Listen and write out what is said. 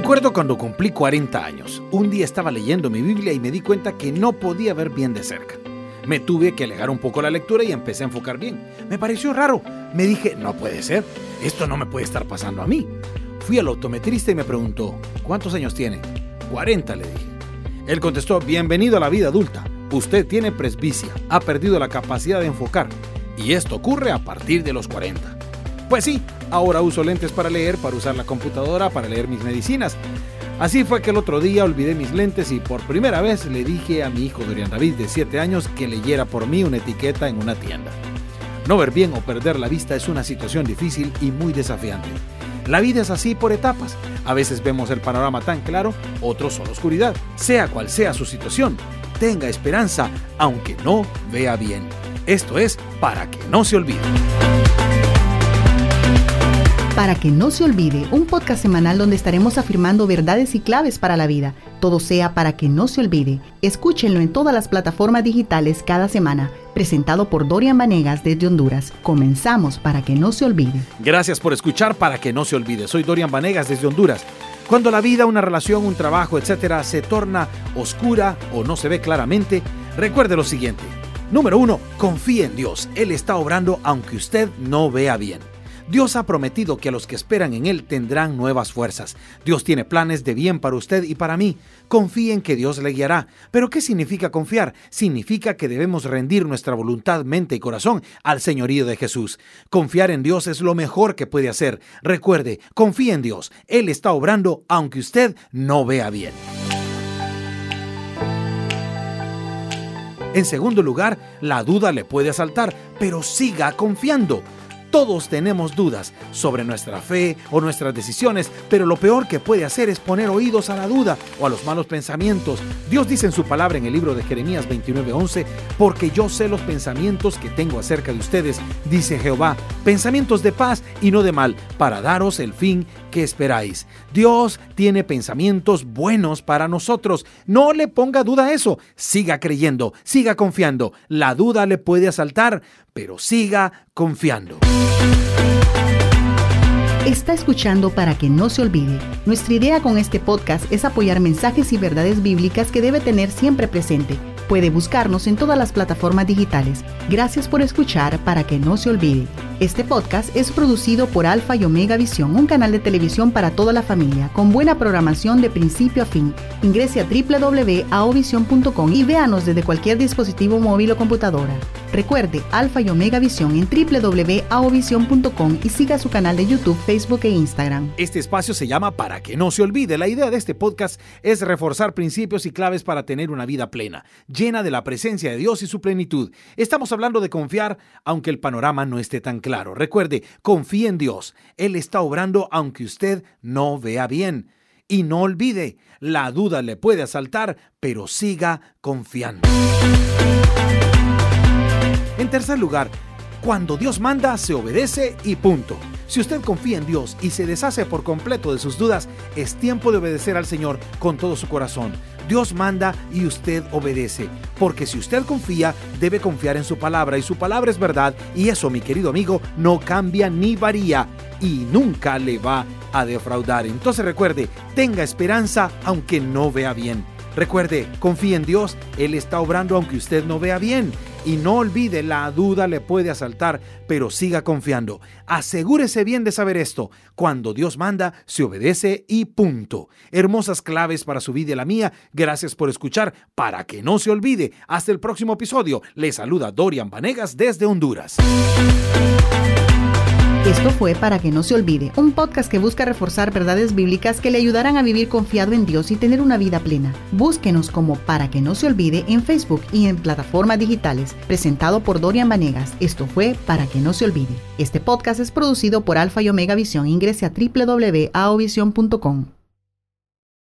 Recuerdo cuando cumplí 40 años. Un día estaba leyendo mi Biblia y me di cuenta que no podía ver bien de cerca. Me tuve que alejar un poco la lectura y empecé a enfocar bien. Me pareció raro. Me dije, no puede ser. Esto no me puede estar pasando a mí. Fui al optometrista y me preguntó, ¿cuántos años tiene? 40, le dije. Él contestó, bienvenido a la vida adulta. Usted tiene presbicia, ha perdido la capacidad de enfocar. Y esto ocurre a partir de los 40. Pues sí, ahora uso lentes para leer, para usar la computadora, para leer mis medicinas. Así fue que el otro día olvidé mis lentes y por primera vez le dije a mi hijo Dorian David de 7 años que leyera por mí una etiqueta en una tienda. No ver bien o perder la vista es una situación difícil y muy desafiante. La vida es así por etapas. A veces vemos el panorama tan claro, otros son oscuridad. Sea cual sea su situación, tenga esperanza aunque no vea bien. Esto es para que no se olvide. Para que no se olvide, un podcast semanal donde estaremos afirmando verdades y claves para la vida. Todo sea para que no se olvide. Escúchenlo en todas las plataformas digitales cada semana. Presentado por Dorian Vanegas desde Honduras. Comenzamos para que no se olvide. Gracias por escuchar para que no se olvide. Soy Dorian Vanegas desde Honduras. Cuando la vida, una relación, un trabajo, etcétera, se torna oscura o no se ve claramente, recuerde lo siguiente. Número uno, confíe en Dios. Él está obrando aunque usted no vea bien. Dios ha prometido que a los que esperan en Él tendrán nuevas fuerzas. Dios tiene planes de bien para usted y para mí. Confíe en que Dios le guiará. Pero ¿qué significa confiar? Significa que debemos rendir nuestra voluntad, mente y corazón al señorío de Jesús. Confiar en Dios es lo mejor que puede hacer. Recuerde, confíe en Dios. Él está obrando aunque usted no vea bien. En segundo lugar, la duda le puede asaltar, pero siga confiando. Todos tenemos dudas sobre nuestra fe o nuestras decisiones, pero lo peor que puede hacer es poner oídos a la duda o a los malos pensamientos. Dios dice en su palabra en el libro de Jeremías 29:11, porque yo sé los pensamientos que tengo acerca de ustedes, dice Jehová, pensamientos de paz y no de mal, para daros el fin que esperáis. Dios tiene pensamientos buenos para nosotros. No le ponga duda a eso. Siga creyendo, siga confiando. La duda le puede asaltar, pero siga confiando. Está escuchando para que no se olvide. Nuestra idea con este podcast es apoyar mensajes y verdades bíblicas que debe tener siempre presente. Puede buscarnos en todas las plataformas digitales. Gracias por escuchar para que no se olvide. Este podcast es producido por Alfa y Omega Visión, un canal de televisión para toda la familia, con buena programación de principio a fin. Ingrese a www.aovision.com y véanos desde cualquier dispositivo móvil o computadora. Recuerde Alfa y Omega Visión en www.aovision.com y siga su canal de YouTube, Facebook e Instagram. Este espacio se llama Para que no se olvide. La idea de este podcast es reforzar principios y claves para tener una vida plena, llena de la presencia de Dios y su plenitud. Estamos hablando de confiar aunque el panorama no esté tan claro. Recuerde, confíe en Dios. Él está obrando aunque usted no vea bien. Y no olvide, la duda le puede asaltar, pero siga confiando. En tercer lugar, cuando Dios manda, se obedece y punto. Si usted confía en Dios y se deshace por completo de sus dudas, es tiempo de obedecer al Señor con todo su corazón. Dios manda y usted obedece, porque si usted confía, debe confiar en su palabra y su palabra es verdad y eso, mi querido amigo, no cambia ni varía y nunca le va a defraudar. Entonces recuerde, tenga esperanza aunque no vea bien. Recuerde, confíe en Dios, Él está obrando aunque usted no vea bien. Y no olvide, la duda le puede asaltar, pero siga confiando. Asegúrese bien de saber esto. Cuando Dios manda, se obedece y punto. Hermosas claves para su vida y la mía. Gracias por escuchar. Para que no se olvide, hasta el próximo episodio. Le saluda Dorian Vanegas desde Honduras. Esto fue Para que no se olvide, un podcast que busca reforzar verdades bíblicas que le ayudarán a vivir confiado en Dios y tener una vida plena. Búsquenos como Para que no se olvide en Facebook y en plataformas digitales, presentado por Dorian Vanegas. Esto fue Para que no se olvide. Este podcast es producido por Alfa y Omega Visión. Ingrese a www.aovision.com.